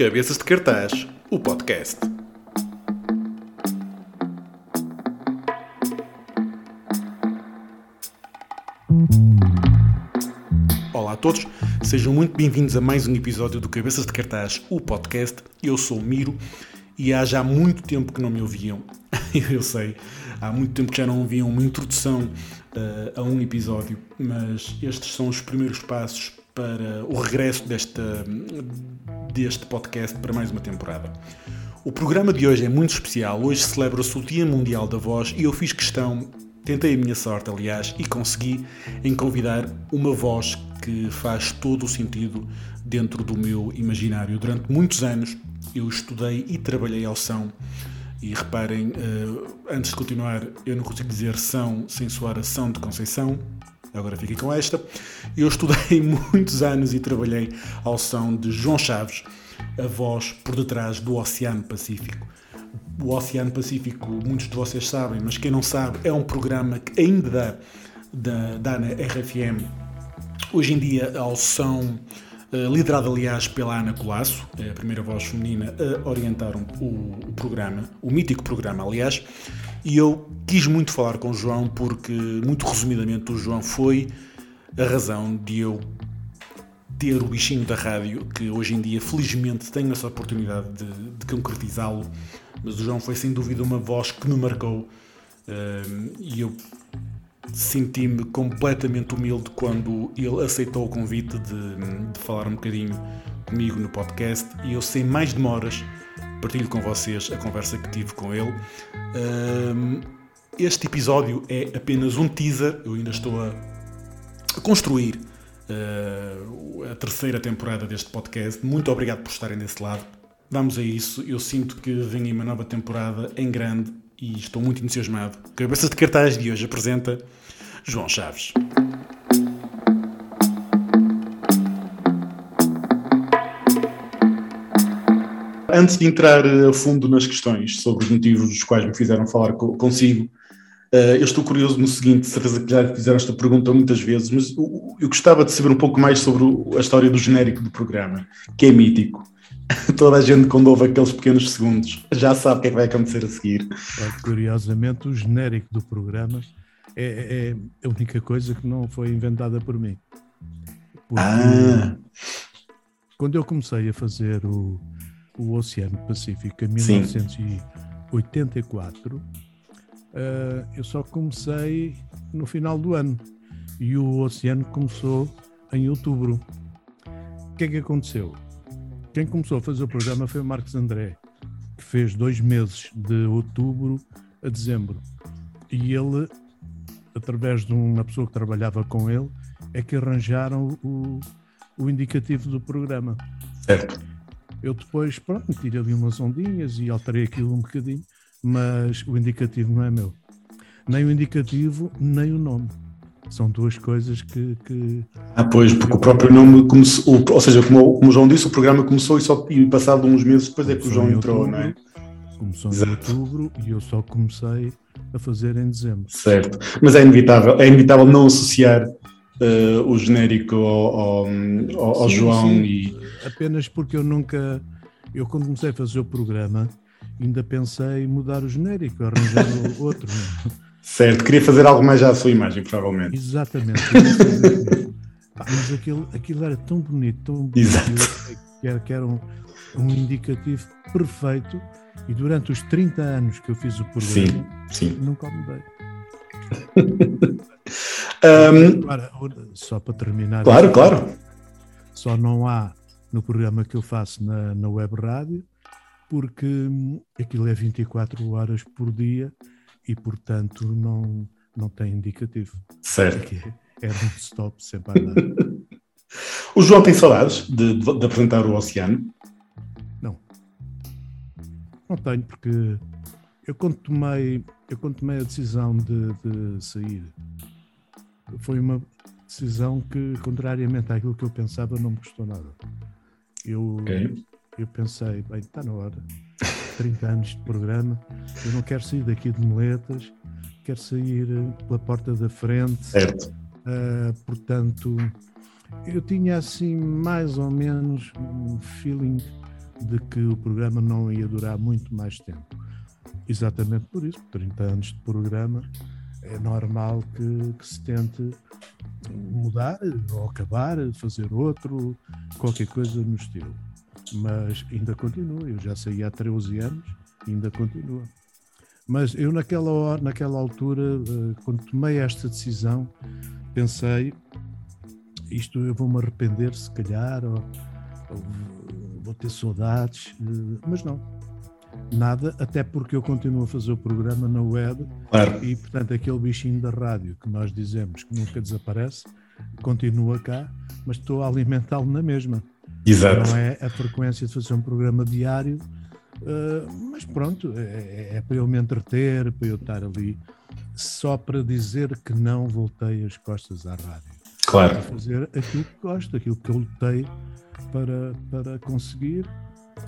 Cabeças de Cartaz, o podcast. Olá a todos, sejam muito bem-vindos a mais um episódio do Cabeças de Cartaz, o podcast. Eu sou Miro e há já muito tempo que não me ouviam. Eu sei, há muito tempo que já não ouviam uma introdução uh, a um episódio, mas estes são os primeiros passos para o regresso desta, deste podcast para mais uma temporada. O programa de hoje é muito especial. Hoje celebra-se o Dia Mundial da Voz e eu fiz questão, tentei a minha sorte, aliás, e consegui em convidar uma voz que faz todo o sentido dentro do meu imaginário. Durante muitos anos eu estudei e trabalhei ao som. E reparem, antes de continuar, eu não consigo dizer São sem soar a São de Conceição, agora fiquem com esta. Eu estudei muitos anos e trabalhei ao som de João Chaves, a voz por detrás do Oceano Pacífico. O Oceano Pacífico, muitos de vocês sabem, mas quem não sabe, é um programa que ainda dá, dá na RFM. Hoje em dia, ao som liderado aliás pela Ana Colasso, a primeira voz feminina a orientar o, o programa, o mítico programa, aliás, e eu quis muito falar com o João porque, muito resumidamente, o João foi a razão de eu ter o bichinho da rádio, que hoje em dia, felizmente, tenho essa oportunidade de, de concretizá-lo. Mas o João foi sem dúvida uma voz que me marcou uh, e eu senti-me completamente humilde quando ele aceitou o convite de, de, falar um bocadinho comigo no podcast e eu sem mais demoras partilho com vocês a conversa que tive com ele. Este episódio é apenas um teaser, eu ainda estou a, construir uh, a terceira temporada deste podcast. Muito obrigado por estarem desse lado. Vamos a isso. Eu sinto que vem uma nova temporada em grande e estou muito entusiasmado. Cabeça de cartaz de hoje apresenta João Chaves. Antes de entrar a fundo nas questões sobre os motivos dos quais me fizeram falar consigo, eh, eu estou curioso no seguinte, certeza que já fizeram esta pergunta muitas vezes, mas eu gostava de saber um pouco mais sobre a história do genérico do programa, que é mítico. Toda a gente, quando ouve aqueles pequenos segundos, já sabe o que é que vai acontecer a seguir. Curiosamente, o genérico do programa é, é, a única coisa que não foi inventada por mim. Porque ah. quando eu comecei a fazer o, o Oceano Pacífico em 1984, uh, eh, eu só comecei no final do ano e o Oceano começou em outubro. O que é que aconteceu? Quem começou a fazer o programa foi o Marcos André, que fez dois meses de outubro a dezembro. E ele através de uma pessoa que trabalhava com ele, é que arranjaram o, o indicativo do programa. Certo. Eu depois, pronto, tirei ali umas ondinhas e alterei aquilo um bocadinho, mas o indicativo não é meu. Nem o indicativo, nem o nome. São duas coisas que. que ah, pois, porque o próprio nome começou, ou seja, como, como o João disse, o programa começou e, só, e passado uns meses depois é que o João entrou, outubro, não é? Começou Exato. em outubro e eu só comecei a fazer em dezembro. Certo, mas é inevitável, é inevitável não associar uh, o genérico ao, ao, ao sim, João sim. e. Apenas porque eu nunca. Eu quando comecei a fazer o programa ainda pensei em mudar o genérico, arranjar outro. Não? Certo, queria fazer algo mais à sua imagem, provavelmente. Exatamente. mas aquilo, aquilo era tão bonito, tão bonito, Exato. que era, que era um, um indicativo perfeito e durante os 30 anos que eu fiz o programa, sim, sim. nunca mudei. um, Agora, só para terminar. Claro, claro. Só não há no programa que eu faço na, na web rádio, porque hum, aquilo é 24 horas por dia e, portanto, não, não tem indicativo. Certo. É, é um stop sempre a andar. o João tem saudades de, de, de apresentar o Oceano? Não tenho, porque eu quando tomei, eu quando tomei a decisão de, de sair, foi uma decisão que, contrariamente àquilo que eu pensava, não me custou nada. Eu, okay. eu pensei, bem, está na hora. 30 anos de programa, eu não quero sair daqui de moletas, quero sair eh, pela porta da frente. Certo. Uh, portanto, eu tinha assim mais ou menos um feeling de que o programa não ia durar muito mais tempo. Exatamente por isso, 30 anos de programa, é normal que, que se tente mudar ou acabar, fazer outro, qualquer coisa no estilo. Mas ainda continua, eu já saí há 13 anos e ainda continua. Mas eu naquela, naquela altura, eh, quando tomei esta decisão, pensei, isto eu vou-me arrepender se calhar, ou, ou vou ter saudades, eh, mas não, nada, até porque eu continuo a fazer o programa na web claro. e, portanto, aquele bichinho da rádio que nós dizemos que nunca desaparece, continua cá, mas estou a alimentá-lo na mesma. Exato. Não é a frequência de fazer um programa diário, uh, mas pronto, é, é, é, para eu me entreter, para eu estar ali, só para dizer que não voltei as costas à rádio. Claro. Para fazer aquilo que gosto, aquilo que eu lutei para, para conseguir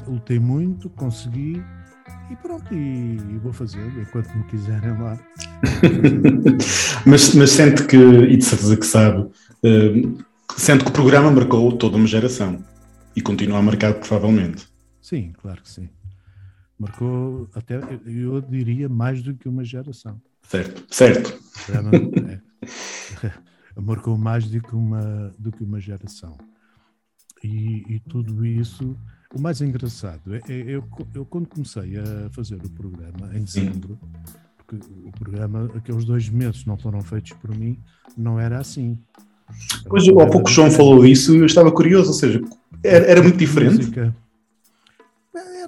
lutei muito, consegui e pronto, e, e vou fazer enquanto me quiserem lá. mas, mas sente que, e de certeza que sabe, uh, sente que o programa marcou toda uma geração e continua a marcar provavelmente. Sim, claro que sim. Marcou até, eu diria, mais do que uma geração. Certo, certo. É, marcou mais do que uma, do que uma geração. E, e tudo isso o mais engraçado é, é eu, eu, quando comecei a fazer o programa em dezembro, porque o programa, aqueles dois meses não foram feitos por mim, não era assim. Pois, há pouco o João falou isso e eu estava curioso, ou seja, era, era muito diferente. Música,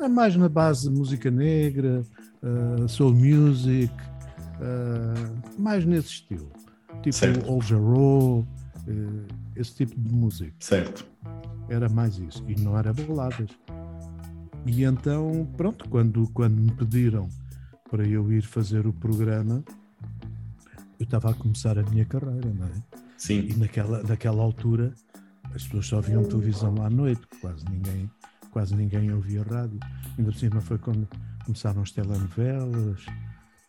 era mais na base de música negra, uh, soul music, uh, mais nesse estilo. Tipo Old Jarreau, uh, esse tipo de música. Certo. Era mais isso. E não era baladas. E então, pronto, quando, quando me pediram para eu ir fazer o programa, eu estava a começar a minha carreira, não é? Sim. E naquela, naquela altura as pessoas só viam televisão à noite, quase ninguém, quase ninguém ouvia rádio. Ainda por cima foi quando começaram as telenovelas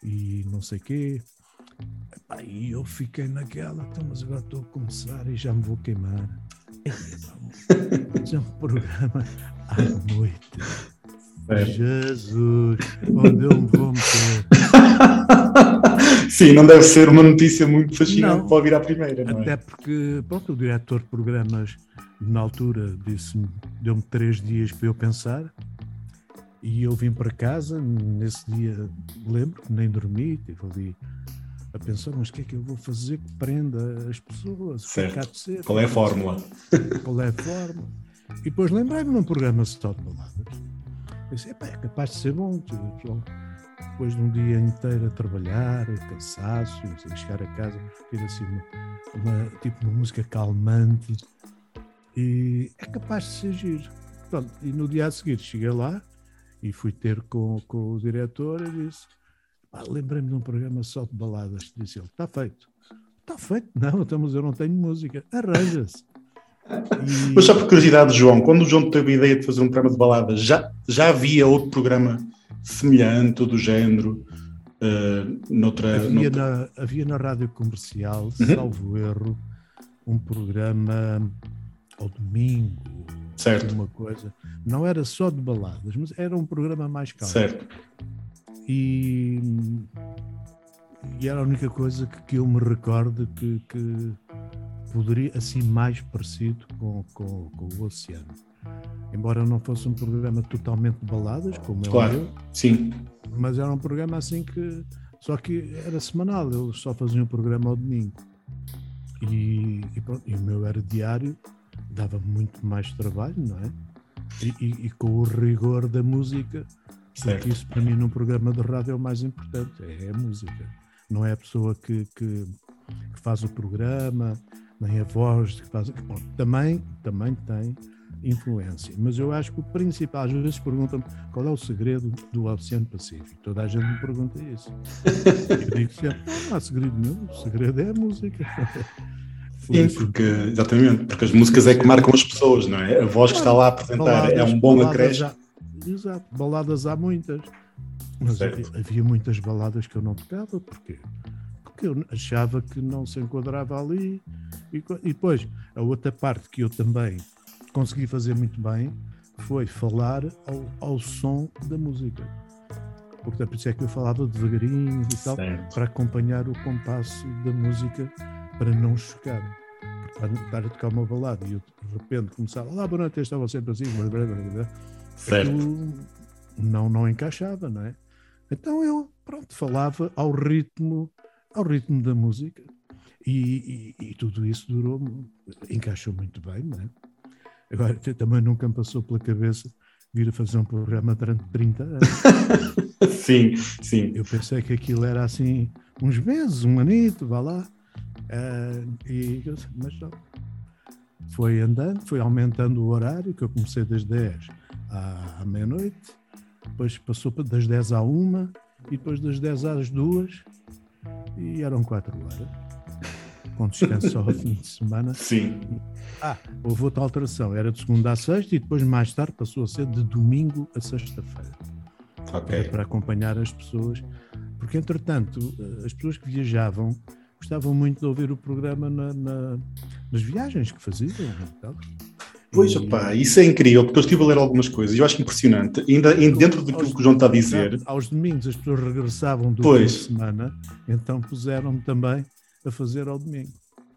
e não sei quê. E eu fiquei naquela, então, mas agora estou a começar e já me vou queimar. Fazer um programa à noite. É. Jesus, onde eu me vou meter? Sim, não deve ser uma notícia muito fascinante não, para ouvir à primeira, não é? Até porque, pronto, o diretor de programas, na altura, disse-me, deu-me três dias para eu pensar e eu vim para casa, nesse dia, lembro que nem dormi, estive ali a pensar, mas o que é que eu vou fazer que prenda as pessoas? Certo. Ser, Qual é a fórmula? Qual é a fórmula? E depois lembrei-me num programa de palavras. Disse, é capaz de ser bom. Depois de um dia inteiro a trabalhar, cansaço, sem chegar a casa, ter assim uma, uma, tipo uma música calmante. E é capaz de ser giro. Pronto, e no dia a seguir cheguei lá e fui ter com, com o diretor e disse ah, Lembrei-me de um programa só de baladas. Disse ele: Está feito. Está feito? Não, então, eu não tenho música. Arranja-se. E... Mas só por curiosidade, João, quando o João teve a ideia de fazer um programa de baladas, já, já havia outro programa semelhante, do género? Uh, noutra, havia, noutra... Na, havia na rádio comercial, uhum. salvo erro, um programa ao domingo, certo. uma coisa. Não era só de baladas, mas era um programa mais calmo. Certo. E, e era a única coisa que, que eu me recordo que, que poderia, assim, mais parecido com, com, com o Oceano. Embora não fosse um programa totalmente de baladas, como é o sim. mas era um programa assim que. Só que era semanal, eu só fazia um programa ao domingo. E, e, pronto, e o meu era diário, dava muito mais trabalho, não é? E, e, e com o rigor da música, Certo. Porque isso para mim num programa de rádio é o mais importante, é a música. Não é a pessoa que, que, que faz o programa, nem a voz que faz. Bom, também, também tem influência. Mas eu acho que o principal, às vezes perguntam-me qual é o segredo do Oceano Pacífico. Toda a gente me pergunta isso. Eu digo sempre, não há segredo nenhum, o segredo é a música. Sim, porque, exatamente, porque as músicas é que marcam as pessoas, não é? A voz que está lá a apresentar é um bom acréscimo. Exato, baladas há muitas. Mas certo. havia muitas baladas que eu não tocava, porquê? Porque eu achava que não se enquadrava ali. E, e depois, a outra parte que eu também consegui fazer muito bem foi falar ao, ao som da música. Portanto, por isso é que eu falava devagarinho e tal, Certo. para acompanhar o compasso da música, para não chocar. Para estar a tocar uma balada e eu de repente começava, lá, boa noite, estava sempre assim, blá, blá, blá, blá. Certo. Não, não encaixava, não é? Então eu, pronto, falava ao ritmo, ao ritmo da música e, e- e tudo isso durou, encaixou muito bem, não é? Agora, também nunca me passou pela cabeça vir a fazer um programa durante 30 anos. Sim, sim. Eu pensei que aquilo era assim, uns meses, um anito, vá lá. Ah, e, mas não. Foi andando, foi aumentando o horário, que eu comecei das 10 à, à meia-noite, depois passou das 10 à 1 e depois das 10 às 2 e eram 4 horas, com descanso só ao fim de semana. Sim. Ah, houve outra alteração, era de segunda a sexta e depois mais tarde passou a ser de domingo a sexta-feira Ok. para acompanhar as pessoas, porque entretanto eh, as pessoas que viajavam gostavam muito de ouvir o programa na- na- nas viagens que faziam. tal. Pois, opá, isso é incrível, porque eu estive a ler algumas coisas e eu acho impressionante, ainda, ainda dentro daquilo que o João está a dizer, Aos domingos as pessoas regressavam do Pois. fim de semana, então puseram-me também a fazer ao domingo.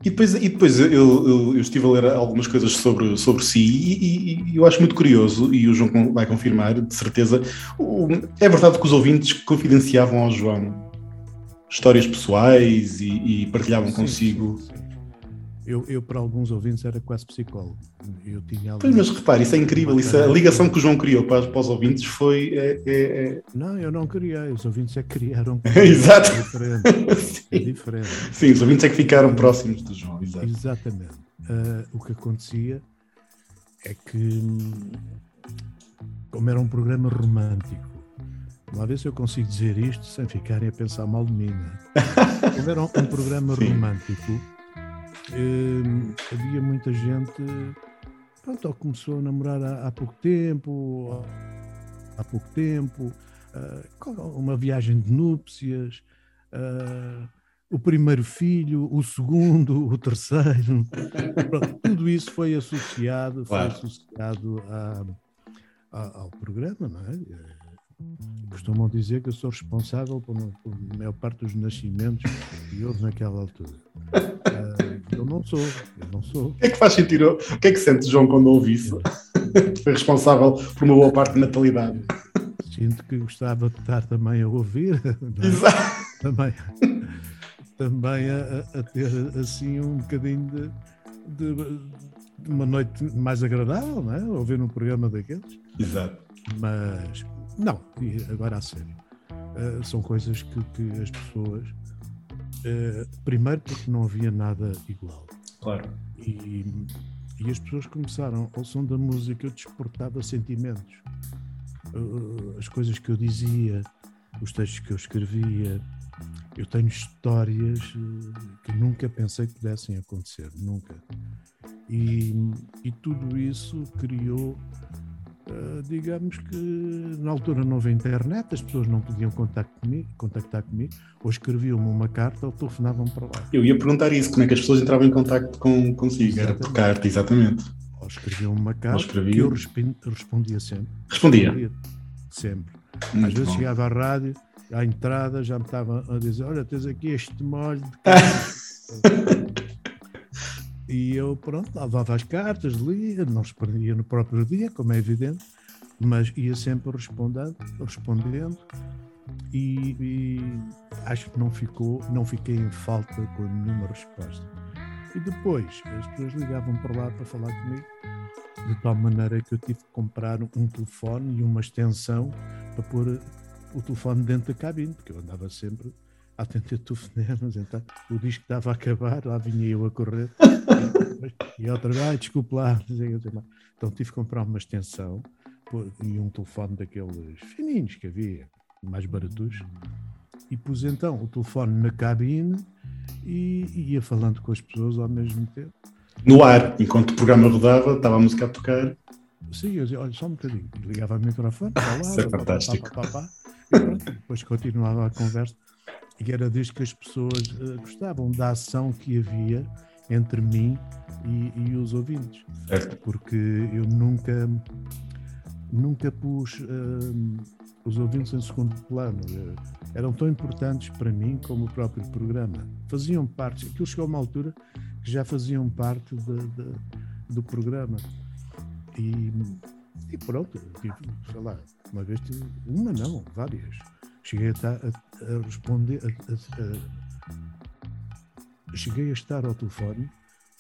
E depois, e depois eu, eu- eu estive a ler algumas coisas sobre, sobre si e, e- eu acho muito curioso, e o João vai confirmar, de certeza. é verdade que os ouvintes confidenciavam ao João histórias pessoais e, e partilhavam Sim, consigo. sim, sim. Eu, eu, para alguns ouvintes, era quase psicólogo. Eu tinha Pois, alguns- mas repare, isso é incrível. Isso, é- a ligação que o João criou para, para os ouvintes foi. é- é- Não, eu não criei, os ouvintes é que criaram. Exato. É diferente. É Sim. diferente. Sim, os ouvintes é que ficaram próximos do João. Exato. Exatamente. Ah, o que acontecia é que, hum, como era um programa romântico, uma vez eu consigo dizer isto sem ficarem a pensar mal de mim, né? como era um, um programa Sim. romântico, hum, havia muita gente, pronto, ou começou a namorar há, há pouco tempo, há pouco tempo, com uma viagem de núpcias, ah, o primeiro filho, o segundo, o terceiro, Pronto, tudo isso foi associado, foi Claro. associado a- a- ao programa, não é? Costumam dizer que eu sou responsável por, por a maior parte dos nascimentos que houve naquela altura. Eh, eu não sou, eu não sou. O que é que faz sentido? O que é que sente João quando ouve isso? Foi responsável por uma boa parte da natalidade. Sinto que gostava de estar também a ouvir, é? Exato. também, também a, a- ter assim um bocadinho de, de- de uma noite mais agradável, não é? Ouvir um programa daqueles. Exato. Mas, não, agora a sério. eh, são coisas que, que as pessoas. Eh, primeiro, porque não havia nada igual. Claro. E, e as pessoas começaram, ao som da música, eu desportava sentimentos. Uh, as coisas que eu dizia, os textos que eu escrevia. Eu tenho histórias uh, que nunca pensei que pudessem acontecer, nunca. E, e tudo isso criou, uh, digamos que na altura não havia internet, as pessoas não podiam contactar comigo, contactar comigo ou escreviam-me uma carta ou telefonavam para lá. Eu ia perguntar isso, como é que as pessoas entravam em contato com, consigo? Era por Exatamente. carta, exatamente. Ou escreviam uma carta escreviam. que eu respondia sempre. Respondia. Sempre. Às Muito vezes bom. chegava à rádio, à entrada, já me estavam a dizer: Olha, tens aqui este molho de carne." E eu, pronto, lavava as cartas, lia, não respondia no próprio dia, como é evidente, mas ia sempre respondendo, respondendo e, e acho que não ficou, não fiquei em falta com nenhuma resposta. E depois as pessoas ligavam para lá para falar comigo, de tal maneira que eu tive que comprar um telefone e uma extensão para pôr o telefone dentro da cabine, porque eu andava sempre a atender telefonemas, então o disco estava a acabar, lá vinha eu a correr, e, outra vez, ah, desculpe lá, então tive que comprar uma extensão e um telefone daqueles fininhos que havia, mais baratos, e pus então o telefone na cabine e, e ia falando com as pessoas ao mesmo tempo. No ar, enquanto o programa rodava, estava a música a tocar. Sim, eu dizia, olha, só um bocadinho. Ligava o microfone, falava, Isso é fantástico. pá, pá, pá, e pronto, depois continuava a conversa. E era disto que as pessoas eh, gostavam, da ação que havia entre mim e, e os ouvintes. Certo. Porque eu nunca, nunca pus uh, os ouvintes em segundo plano. Eram tão importantes para mim como o próprio programa. Faziam parte, aquilo chegou a uma altura que já faziam parte de, de, do programa. E, e pronto, tive, sei lá, uma vez tive, uma não, várias. Cheguei a, a, a responder, a, cheguei a estar ao telefone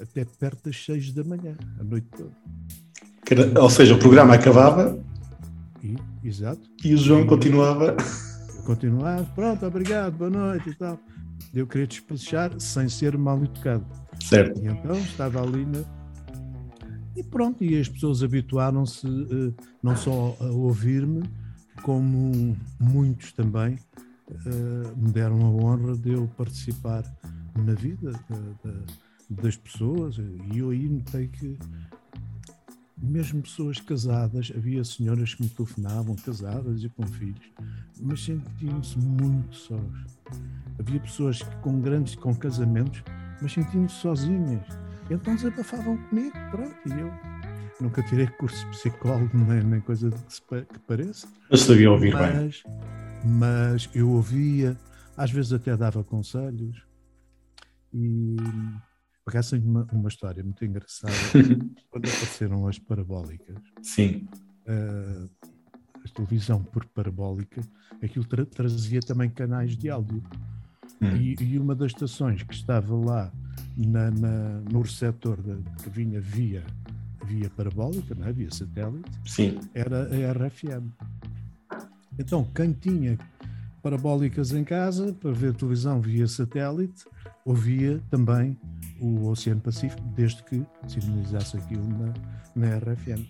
até perto das seis da manhã, a noite toda. Ou seja, o programa acabava. E, exato. E o João e, continuava. Continuava, pronto, obrigado, boa noite e tal. Eu queria despachar sem ser mal educado. Certo. E então estava ali na. E pronto, e as pessoas habituaram-se uh, não só a ouvir-me, como muitos também uh, me deram a honra de eu participar na vida das pessoas. E eu aí notei que mesmo pessoas casadas, havia senhoras que me telefonavam, casadas e com filhos, mas sentiam-se muito sós. Havia pessoas que, com grandes, com casamentos, mas sentiam-se sozinhas. Então desabafavam comigo, pronto, e eu nunca tirei curso de psicólogo, nem, nem coisa que, que pareça. Mas sabia ouvir mas, bem. Mas eu ouvia, às vezes até dava conselhos, e por acaso tenho uma, uma história muito engraçada. Quando apareceram as parabólicas, Sim. Uh, a televisão por parabólica, aquilo tra trazia também canais de áudio. Hum. E, e, uma das estações que estava lá na, na, no receptor de, que vinha via, via parabólica, não é? via satélite, Sim. era a RFM. Então, quem tinha parabólicas em casa para ver televisão via satélite, ouvia também o Oceano Pacífico, desde que sinalizasse aquilo na, na RFM.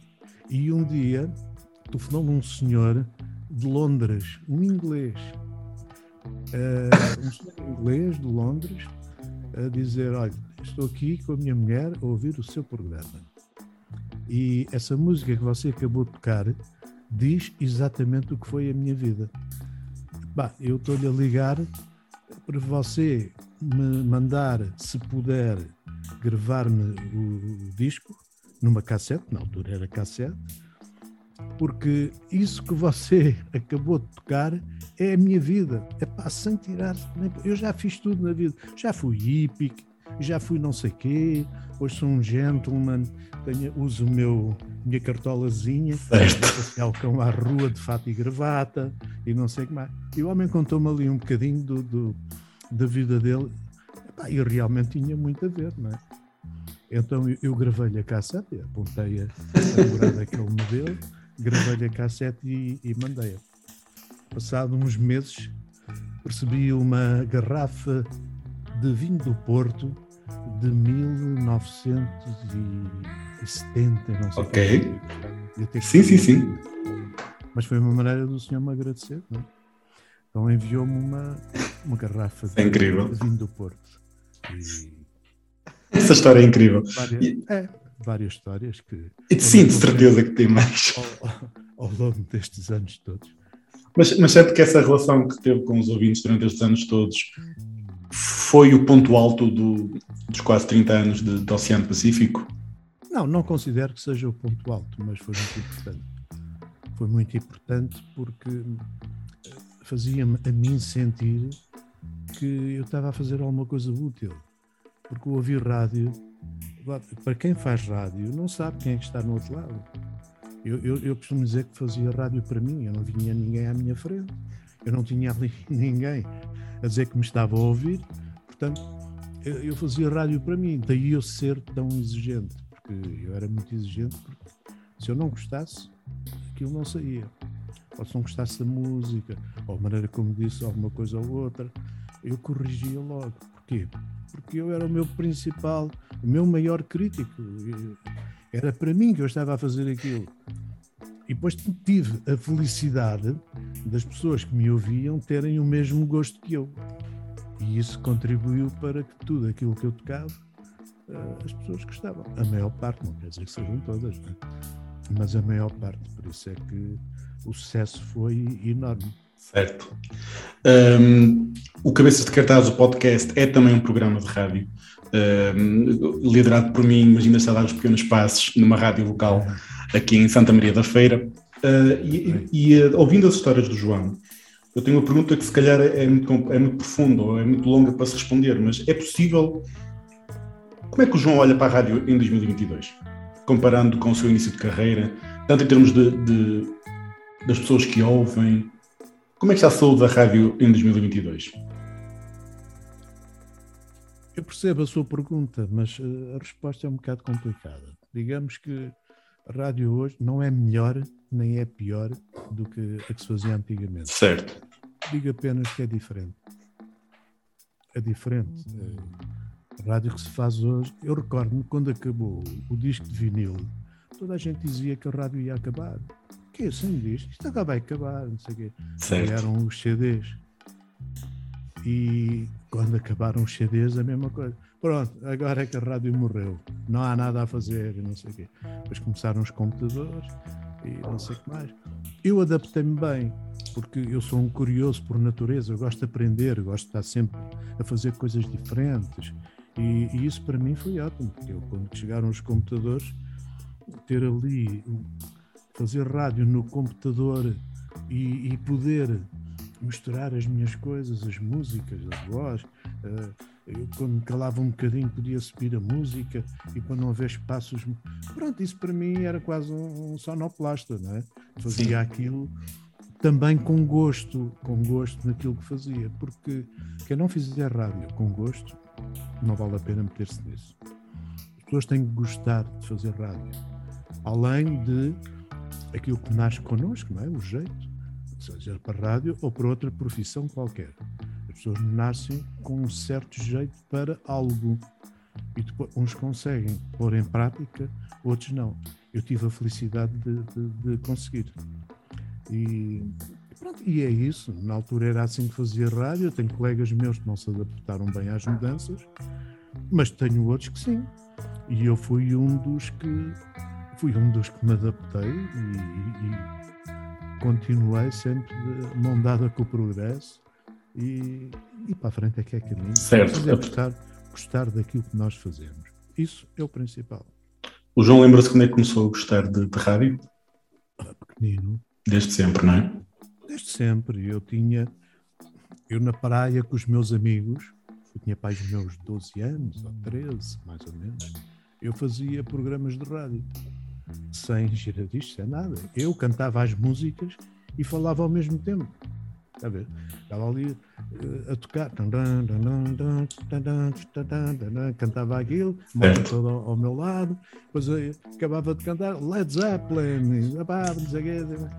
E um dia telefonou-me um senhor de Londres, um inglês, uh, um senhor inglês de Londres, a dizer: Olha, estou aqui com a minha mulher a ouvir o seu programa. E essa música que você acabou de tocar diz exatamente o que foi a minha vida. Bah, eu estou-lhe a ligar para você me mandar, se puder, gravar-me o, disco numa cassete, na altura era cassete, porque isso que você acabou de tocar é a minha vida. É pá, sem tirar. Eu já fiz tudo na vida. Já fui hippie, já fui não sei quê, hoje sou um gentleman, tenho, uso o meu, minha cartolazinha, passear o cão à rua de fato e gravata e não sei o que mais. E o homem contou-me ali um bocadinho do, do da vida dele, epá, e realmente tinha muito a ver, não é? Então eu, eu gravei-lhe a cassete, apontei a, a daquele modelo, gravei-lhe a cassete e, e mandei-a. Passado uns meses, percebi uma garrafa de vinho do Porto de 1970, não sei. Ok. Sim, sim, sim. Mas foi uma maneira do senhor me agradecer, não é? Então enviou-me uma, uma garrafa de, é incrível. vinho do Porto. E... Essa história é incrível. Várias, e... é, várias histórias que. E sim, de certeza que tem mais. Ao, ao, longo destes anos todos. Mas, mas sente que essa relação que teve com os ouvintes durante estes anos todos foi o ponto alto do, dos quase 30 anos de, do Oceano Pacífico? Não, não considero que seja o ponto alto, mas foi muito importante. Foi muito importante porque fazia-me a mim sentir que eu estava a fazer alguma coisa útil. Porque ouvir rádio, para quem faz rádio, não sabe quem é que está no outro lado. Eu, eu, eu costumo dizer que fazia rádio para mim, eu não vinha ninguém à minha frente, eu não tinha ali ninguém a dizer que me estava a ouvir, portanto, eu, eu fazia rádio para mim, daí eu ser tão exigente, porque eu era muito exigente, porque se eu não gostasse, aquilo não saía ou se não gostasse da música, ou a maneira como disse alguma coisa ou outra, eu corrigia logo. Porquê? Porque eu era o meu principal, o meu maior crítico. Era para mim que eu estava a fazer aquilo. E depois tive a felicidade das pessoas que me ouviam terem o mesmo gosto que eu. E isso contribuiu para que tudo aquilo que eu tocava, eh, as pessoas gostavam. A maior parte, não quer dizer que sejam todas, né? mas a maior parte. Por isso é que o sucesso foi enorme. Certo. Um, o Cabeças de Cartaz, o podcast, é também um programa de rádio, um, liderado por mim, imagina-se a dar os pequenos passos numa rádio local aqui em Santa Maria da Feira. Uh, e, e uh, ouvindo as histórias do João, eu tenho uma pergunta que se calhar é muito, é muito profunda ou é muito longa para se responder, mas é possível. Como é que o João olha para a rádio em 2022? Comparando com o seu início de carreira, tanto em termos de, de das pessoas que ouvem. Como é que está a saúde da rádio em 2022? Eu percebo a sua pergunta, mas uh, a resposta é um bocado complicada. Digamos que rádio hoje não é melhor nem é pior do que a que se fazia antigamente. Certo. Digo apenas que é diferente. É diferente. A rádio que se faz hoje, eu recordo-me quando acabou o disco de vinil, toda a gente dizia que a rádio ia acabar. Que é sem disco? Isto agora vai acabar, não sei o quê. Certo. Eram os CDs. E quando acabaram os CDs, a mesma coisa. Pronto, agora é que a rádio morreu. Não há nada a fazer, não sei o quê. Depois começaram os computadores e não sei o que mais. Eu adaptei-me bem, porque eu sou um curioso por natureza, eu gosto de aprender, gosto de estar sempre a fazer coisas diferentes. E, e isso para mim foi ótimo, porque eu, quando chegaram os computadores, ter ali, fazer rádio no computador e, e poder misturar as minhas coisas, as músicas, a voz. Uh, eu, quando calava um bocadinho, podia subir a música e para não haver espaços. Pronto, isso para mim era quase um, um sonoplasta, não é? Fazia Sim. aquilo também com gosto, com gosto naquilo que fazia, porque quem não fizer rádio com gosto, não vale a pena meter-se nisso. As pessoas têm que gostar de fazer rádio, além de aquilo que nasce connosco, não é? O jeito, seja para rádio ou para outra profissão qualquer pessoas nascem com um certo jeito para algo e depois uns conseguem pôr em prática, outros não. Eu tive a felicidade de, de, de conseguir. E, pronto, e é isso. Na altura era assim que fazia rádio. Eu tenho colegas meus que não se adaptaram bem às mudanças, mas tenho outros que sim. E eu fui um dos que fui um dos que me adaptei e, e, e continuei sempre mão dada com o progresso e, e para a frente é que é caminho. Certo. É gostar, gostar daquilo que nós fazemos. Isso é o principal. O João lembra-se quando é que começou a gostar de, de rádio? Ah, pequenino. Desde sempre, não é? Desde sempre. Eu tinha. Eu na praia com os meus amigos, eu tinha pais meus 12 anos ou 13, mais ou menos, eu fazia programas de rádio. Sem giradistas, sem nada. Eu cantava as músicas e falava ao mesmo tempo. A ver? Estava ali uh, a tocar, cantava aquilo, malta toda ao, ao, meu lado, depois eu acabava de cantar Led Zeppelin,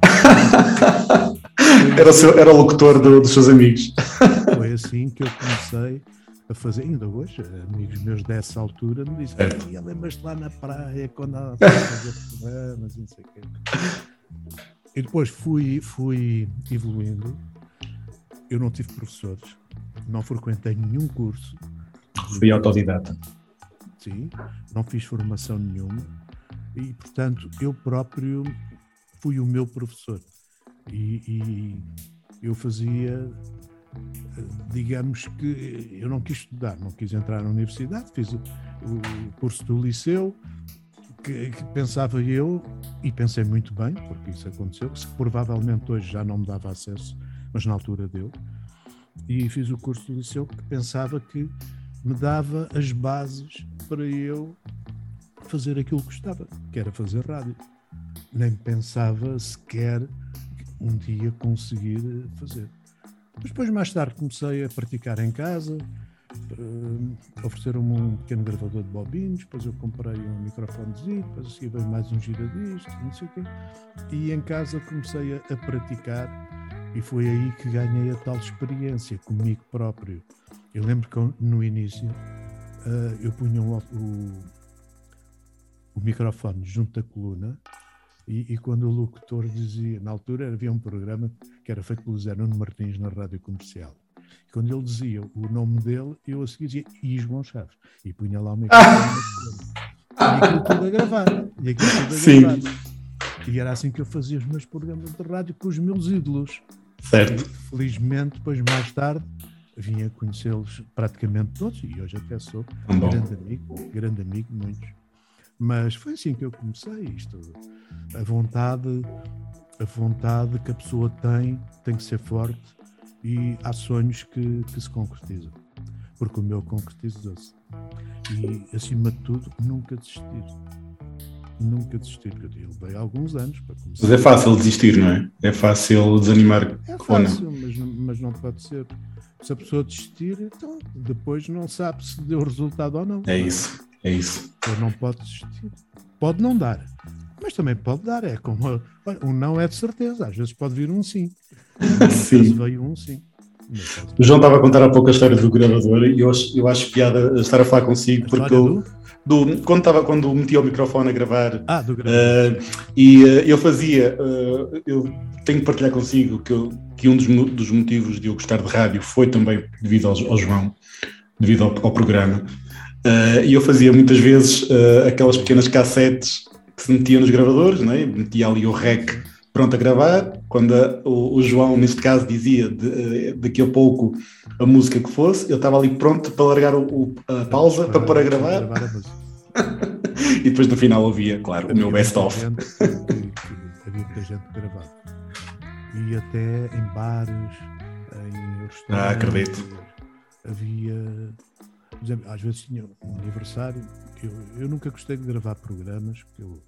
era, o seu, era o locutor do, dos seus amigos. Foi assim que eu comecei a fazer, ainda hoje, amigos meus dessa altura me dizem, é. lembras-te lá na praia quando a fazer programas e não sei o quê. E depois fui, fui evoluindo eu não tive professores, não frequentei nenhum curso. Fui autodidata. Sim, não fiz formação nenhuma e, portanto, eu próprio fui o meu professor. E, e eu fazia, digamos que eu não quis estudar, não quis entrar na universidade, fiz o, o curso do liceu, que, que, pensava eu, e pensei muito bem, porque isso aconteceu, que provavelmente hoje já não me dava acesso mas na altura deu. E fiz o curso do liceu que pensava que me dava as bases para eu fazer aquilo que gostava, que era fazer rádio. Nem pensava sequer um dia conseguir fazer. Mas depois, mais tarde, comecei a praticar em casa, uh, ofereceram-me um pequeno gravador de bobinos, depois eu comprei um microfonezinho, depois a seguir veio mais um giradiscos, não sei o quê. E em casa comecei a, a praticar e foi aí que ganhei a tal experiência comigo próprio. Eu lembro que no início uh, eu punha o, o, o, microfone junto da coluna e, e, quando o locutor dizia, na altura havia um programa que era feito pelo Zé Nuno Martins na rádio comercial. E quando ele dizia o nome dele, eu a seguir dizia Is Gonçalves e punha lá o microfone. e aquilo tudo a gravar. E aquilo tudo a Sim. gravar. E era assim que eu fazia os meus programas de rádio com os meus ídolos. Certo. E, felizmente, depois mais tarde, vinha conhecê-los praticamente todos e hoje até sou um grande amigo, grande amigo, muitos. Mas foi assim que eu comecei isto. A vontade a vontade que a pessoa tem tem que ser forte e há sonhos que, que se concretizam. Porque o meu concretizou-se. E, acima de tudo, nunca desistir. Nunca desistir, eu levei alguns anos para começar. Mas é fácil desistir, não é? É fácil desanimar. É fácil, mas, mas não pode ser. Se a pessoa desistir, então depois não sabe se deu resultado ou não. É isso, é isso. Então não pode desistir. Pode não dar, mas também pode dar. É como um não é de certeza, às vezes pode vir um sim. sim. veio um sim. O João estava a contar há pouco a história do gravador e eu acho, eu acho piada estar a falar consigo a porque eu, do... do, quando, estava, quando metia o microfone a gravar ah, do uh, e uh, eu fazia, uh, eu tenho que partilhar consigo que, eu, que um dos, dos, motivos de eu gostar de rádio foi também devido ao, ao João, devido ao, ao programa. e eu fazia muitas vezes aquelas pequenas cassetes que se metiam nos gravadores, né? metia ali o rec pronto a gravar, quando a, o, o, João, neste caso, dizia de, daqui a pouco a música que fosse, eu estava ali pronto para largar o, a pausa para, para pôr a gravar. e depois no final ouvia, claro, havia o meu best-of. Havia muita gente que gravava. E até em bares, em restaurantes. Ah, acredito. Havia. Exemplo, às vezes tinha um aniversário. Eu, eu nunca gostei de gravar programas, porque eu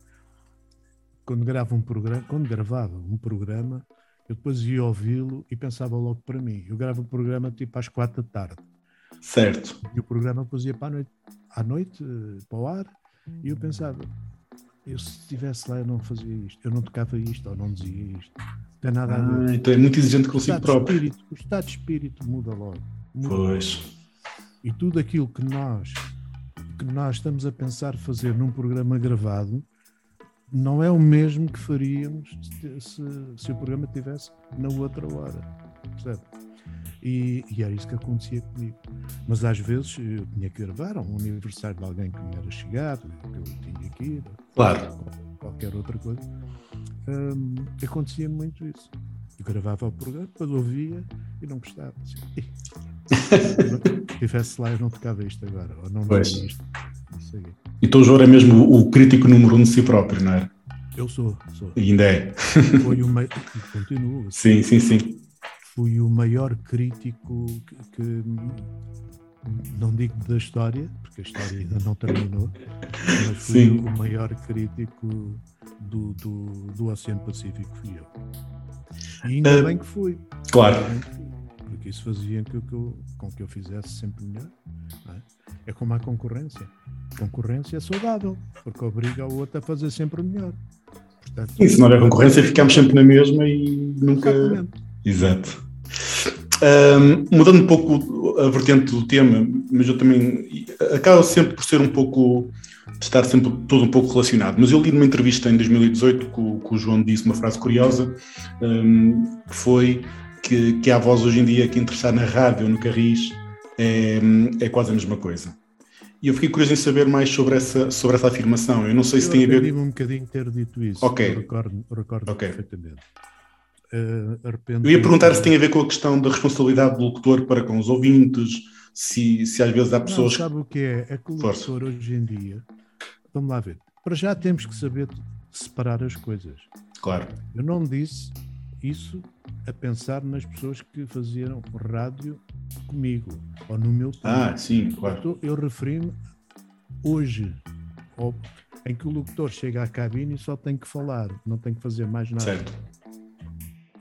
quando gravo um programa, quando gravava um programa, eu depois ia ouvi-lo e pensava logo para mim. Eu gravo o um programa tipo às quatro da tarde. Certo. E o programa depois ia para a noite, à noite para o ar, e eu pensava, eu se estivesse lá eu não fazia isto, eu não tocava isto ou não dizia isto. Não tem nada a ver. Ah, então é muito exigente consigo próprio. Espírito, o estado de espírito muda logo. Muda pois. Logo. E tudo aquilo que nós que nós estamos a pensar fazer num programa gravado não é o mesmo que faríamos se, se o programa tivesse na outra hora. Percebe? E, e, era isso que acontecia comigo. Mas às vezes eu tinha que gravar um aniversário de alguém que me era chegado, que eu tinha ir, claro. qualquer outra coisa. Um, acontecia muito isso. Eu gravava o programa, depois ouvia e não gostava. Assim, se tivesse lá, eu não tocava isto agora, ou não dizia isto. Então o João é mesmo o crítico número um de si próprio, não é? Eu sou, sou. E ainda é. Foi o maior. Continuo. Sim, sim, sim. Fui o maior crítico que, que, não digo da história, porque a história ainda não terminou, mas fui sim. o maior crítico do, do, do Oceano Pacífico, fui eu. E ainda uh, bem que fui. Claro. Que fui, porque isso fazia que eu, com que eu fizesse sempre melhor. É? É como a concorrência concorrência é saudável, porque obriga o outro a fazer sempre o melhor. Portanto, e se não houver concorrência, ficamos sempre na mesma e nunca. Exatamente. Exato. Um, mudando um pouco a vertente do tema, mas eu também acaba sempre por ser um pouco de estar sempre tudo um pouco relacionado. Mas eu li numa entrevista em 2018 que o, que o João disse uma frase curiosa, um, que foi que, que a voz hoje em dia que interessar na rádio no carris é, é quase a mesma coisa. E eu fiquei curioso em saber mais sobre essa, sobre essa afirmação. Eu não sei eu se tem a ver. um bocadinho ter dito isso. Ok. Eu recordo, recordo okay. perfeitamente. Uh, eu ia perguntar se tem a ver com a questão da responsabilidade do locutor para com os ouvintes, se, se às vezes há pessoas. Não, sabe o que é? É que o locutor hoje em dia. Vamos lá ver. Para já temos que saber separar as coisas. Claro. Eu não disse isso a pensar nas pessoas que faziam rádio comigo ou no meu tempo. Ah, sim, claro. Eu, referi-me hoje, ao, em que o locutor chega à cabine e só tem que falar, não tem que fazer mais nada. Certo.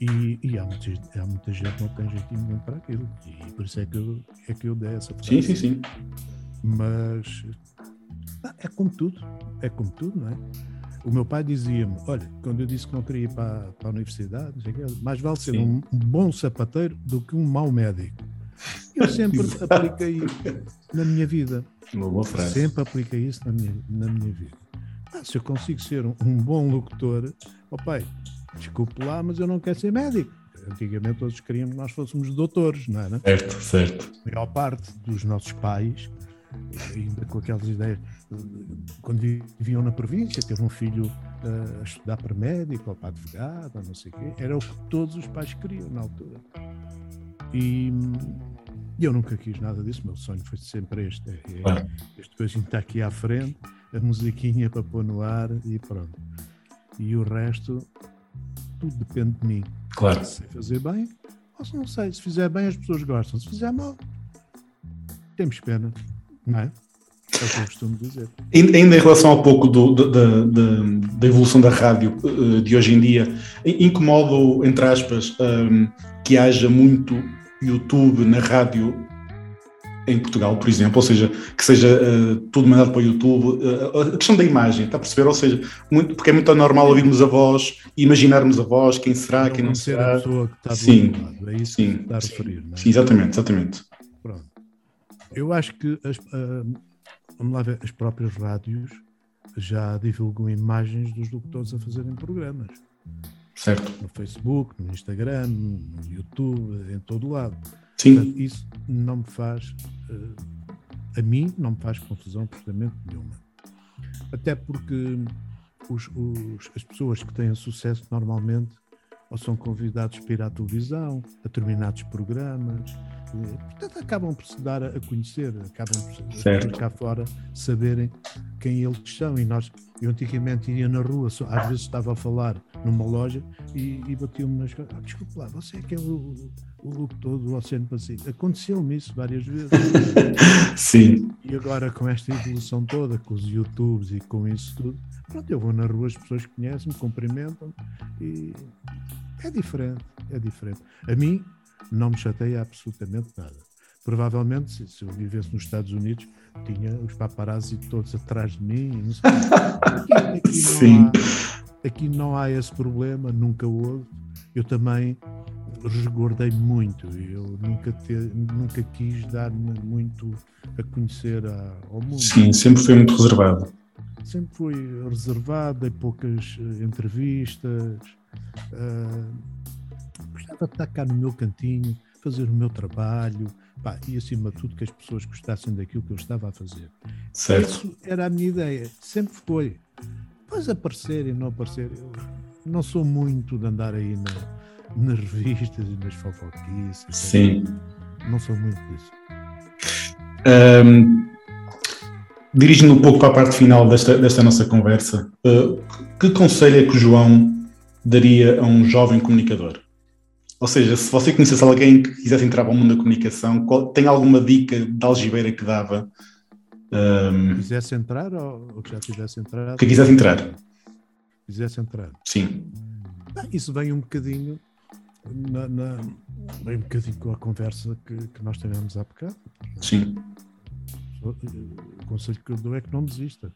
E, e há, muita, há, muita, gente que não tem jeitinho nenhum para aquilo. E por isso é que eu, é que eu dei essa frase. Sim, sim, sim. Mas é como tudo. É como tudo, não é? O meu pai dizia-me: Olha, quando eu disse que não queria ir para, para a universidade, mais vale ser um, um bom sapateiro do que um mau médico. Eu sempre apliquei isso na minha vida. Uma boa frase. Sempre apliquei isso na minha, na minha vida. Ah, se eu consigo ser um, um bom locutor, ó oh pai, desculpe lá, mas eu não quero ser médico. Antigamente todos queriam que nós fôssemos doutores, não é? Certo, certo. A maior parte dos nossos pais, ainda com aquelas ideias, quando viviam na província, teve um filho uh, a estudar para médico ou para advogado, ou não sei o quê, era o que todos os pais queriam na altura. E eu nunca quis nada disso, meu sonho foi sempre este. É, é, este coisinho está aqui à frente, a musiquinha para pôr no ar e pronto. E o resto tudo depende de mim. Claro. Se sei fazer bem, ou se não sei. Se fizer bem, as pessoas gostam. Se fizer mal, temos pena, não é? É o que eu costumo dizer. Ainda em relação ao pouco do, do, da, da, evolução da rádio uh, de hoje em dia, incomoda, entre aspas, um, que haja muito YouTube na rádio em Portugal, por exemplo, ou seja, que seja uh, tudo mandado para o YouTube. Uh, a questão da imagem, está a perceber? Ou seja, muito, porque é muito normal ouvirmos a voz e imaginarmos a voz, quem será, não quem não será. a pessoa que está do sim, lado, é isso sim, que está a sim, referir, não é? Sim, exatamente, exatamente. Pronto. Eu acho que as, uh, vamos lá ver, as próprias rádios já divulgam imagens dos locutores a fazerem programas. Certo. No Facebook, no Instagram, no YouTube, em todo lado. Sim. Portanto, isso não me faz, uh, a mim, não me faz confusão absolutamente nenhuma. Até porque os, os, as pessoas que têm sucesso normalmente ou são convidados para ir à televisão, a determinados programas, portanto acabam por se dar a conhecer, acabam por certo. cá fora saberem quem eles são e nós, eu antigamente ia na rua, às vezes estava a falar numa loja e, e batia-me nas coisas, ah, desculpe lá, você é que é o, o locutor do Oceano Pacífico. Aconteceu-me isso várias vezes. Sim. E agora com esta evolução toda, com os YouTubes e com isso tudo, pronto, eu vou na rua, as pessoas conhecem-me, cumprimentam e é diferente, é diferente. A mim não me chateia absolutamente nada. Provavelmente, se, se eu vivesse nos Estados Unidos, tinha os paparazzi todos atrás de mim. Não sei. Aqui, aqui, Sim. Não há, aqui não há esse problema, nunca houve. Eu também resguardei muito. Eu nunca, te, nunca quis dar-me muito a conhecer a, ao mundo. Sim, sempre foi muito reservado. Sempre fui reservado, dei poucas uh, entrevistas. Uh, gostava de estar cá no meu cantinho, fazer o meu trabalho pá, e, acima de tudo, que as pessoas gostassem daquilo que eu estava a fazer. Certo. Isso era a minha ideia, sempre foi. Depois aparecer e não aparecer, eu não sou muito de andar aí na, nas revistas e nas fofoquices. Sim. Não sou muito disso. Um, Dirigindo um pouco para a parte final desta, desta nossa conversa, uh, que conselho é que o João daria a um jovem comunicador? Ou seja, se você conhecesse alguém que quisesse entrar para o mundo da comunicação, qual, tem alguma dica de algibeira que dava? Um, quisesse entrar ou, ou, que já tivesse entrado? Que quisesse entrar. Quisesse entrar. Sim. Ah, isso vem um bocadinho na, na, vem um bocadinho com a conversa que, que nós tivemos há bocado. Sim. O conselho que eu dou é que não desista.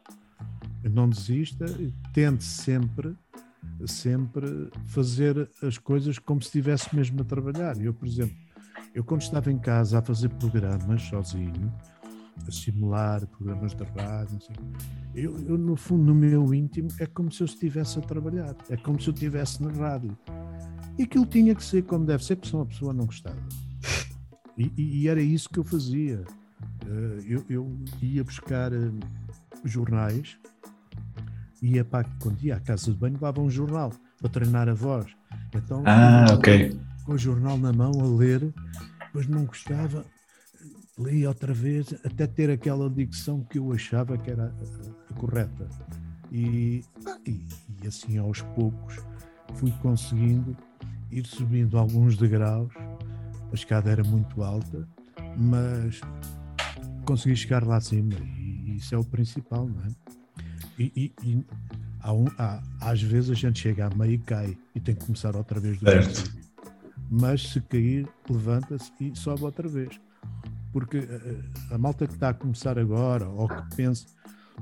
Não desista, tente sempre sempre fazer as coisas como se estivesse mesmo a trabalhar. Eu, por exemplo, eu quando estava em casa a fazer programas sozinho, a simular programas de rádio, eu, eu, no fundo, no meu íntimo, é como se eu estivesse a trabalhar, é como se eu estivesse na rádio. E aquilo tinha que ser como deve ser, porque senão a pessoa não gostava. E, e era isso que eu fazia. Eh, eu, eu ia buscar eh, jornais ia para quando ia à casa de banho levava um jornal para treinar a voz. Então, ah, ok. Com o jornal na mão a ler, depois não gostava, li outra vez até ter aquela dicção que eu achava que era a, a correta. E, e, e, assim aos poucos fui conseguindo ir subindo alguns degraus. A escada era muito alta, mas consegui chegar lá acima e isso é o principal, não é? E, e, e há um, há, às vezes a gente chega a meio e cai e tem que começar outra vez do certo. Mas se cair, levanta-se e sobe outra vez. Porque a, eh, a, malta que está a começar agora, ou que pensa,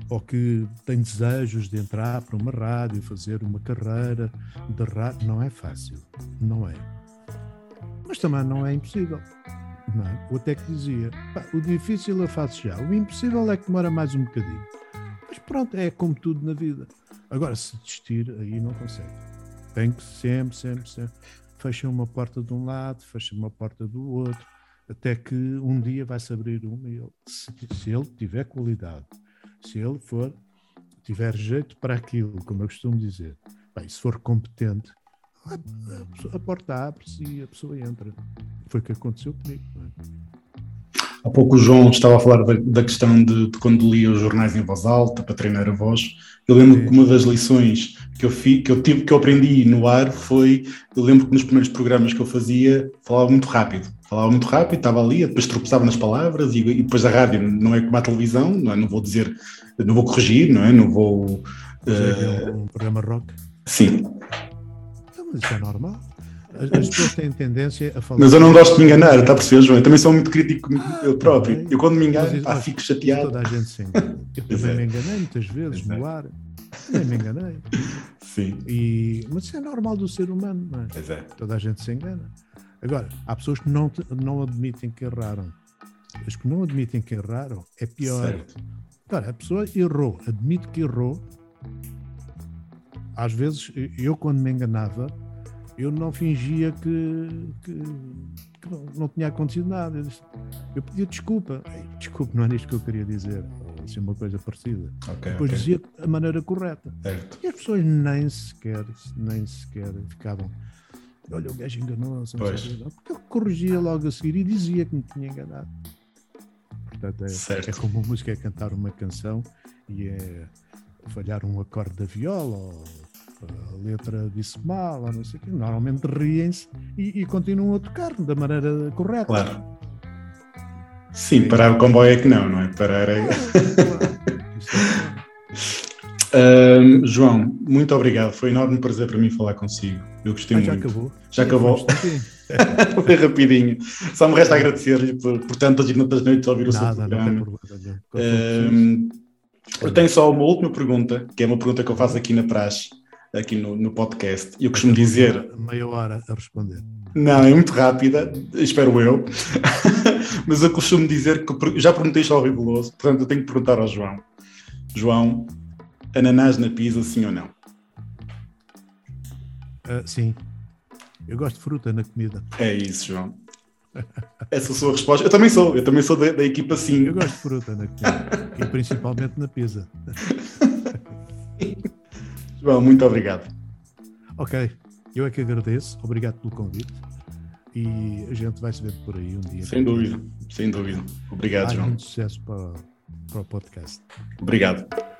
ou que tem desejos de entrar para uma rádio, fazer uma carreira de rádio, não é fácil. Não é. Mas também não é impossível. Não é? O até que dizia, pá, o difícil eu faço já, o impossível é que demora mais um bocadinho. Mas pronto, é como tudo na vida. Agora, se desistir, aí não consegue. Tem que sempre, sempre, sempre. Fecha uma porta de um lado, fecha uma porta do outro, até que um dia vai se abrir uma e ele, se, se ele tiver qualidade, se ele for, tiver jeito para aquilo, como eu costumo dizer, bem, se for competente, a, a, a porta abre-se e a pessoa entra. Foi o que aconteceu comigo. Há pouco o João estava a falar da, da questão de, de, quando lia os jornais em voz alta para treinar a voz. Eu lembro Sim. que uma das lições que eu, fi, que eu tive, que eu aprendi no ar foi, eu lembro que nos primeiros programas que eu fazia, falava muito rápido. Falava muito rápido, estava ali, depois tropeçava nas palavras e, e depois a rádio não é como a televisão, não, é? não vou dizer, não vou corrigir, não é? Não vou... Uh... um programa rock? Sim. Então, mas isso é normal. As, as, pessoas têm tendência a falar. Mas eu não gosto de me enganar, está a perceber, João? Eu também sou muito crítico ah, eu próprio. Okay. Eu quando me engano, pá, fico chateado. Toda a gente se engana. Eu também é. me enganei muitas vezes no ar. Nem me enganei. Sim. E, mas isso é normal do ser humano, não é? Pois é. Toda a gente se engana. Agora, há pessoas que não, não admitem que erraram. As que não admitem que erraram é pior. Certo. Agora, a pessoa errou, admite que errou. Às vezes, eu quando me enganava, eu não fingia que, que, que não, não, tinha acontecido nada. Eu, disse, eu pedia desculpa. Desculpe, não é isto que eu queria dizer. Assim, uma coisa parecida. Okay, Depois okay. dizia a maneira correta. Certo. E as pessoas nem sequer, nem sequer ficavam. Olha, o gajo enganou-se. Porque eu corrigia logo a seguir e dizia que me tinha enganado. Portanto, é, é como uma música é cantar uma canção e é falhar um acorde da viola ou a letra disse mal, ou não sei o quê. Normalmente riem-se e, e, continuam a tocar da maneira correta. Claro. Sim, parar o comboio é que não, não é? Parar é. Uh, João, muito obrigado. Foi um enorme prazer para mim falar consigo. Eu gostei ah, muito. Já acabou. Já acabou. Foi rapidinho. Só me resta agradecer-lhe por, por tantas e tantas noites ouvir o Nada, seu programa. Uh, eu tenho só uma última pergunta, que é uma pergunta que eu faço aqui na praxe aqui no, no podcast. E eu costumo dizer. Meia hora a responder. Não, é muito rápida, espero eu. Mas eu costumo dizer que já perguntei isto ao Ribeloso, portanto eu tenho que perguntar ao João. João, ananás na pizza, sim ou não? Uh, sim. Eu gosto de fruta na comida. É isso, João. Essa é a sua resposta. Eu também sou, eu também sou da, da equipa sim. Eu gosto de fruta na comida. e principalmente na pizza. João, muito obrigado. Ok, eu é que agradeço, obrigado pelo convite e a gente vai se ver por aí um dia. Sem dúvida, sem dúvida. Obrigado, João. Muito sucesso para, para o podcast. Obrigado.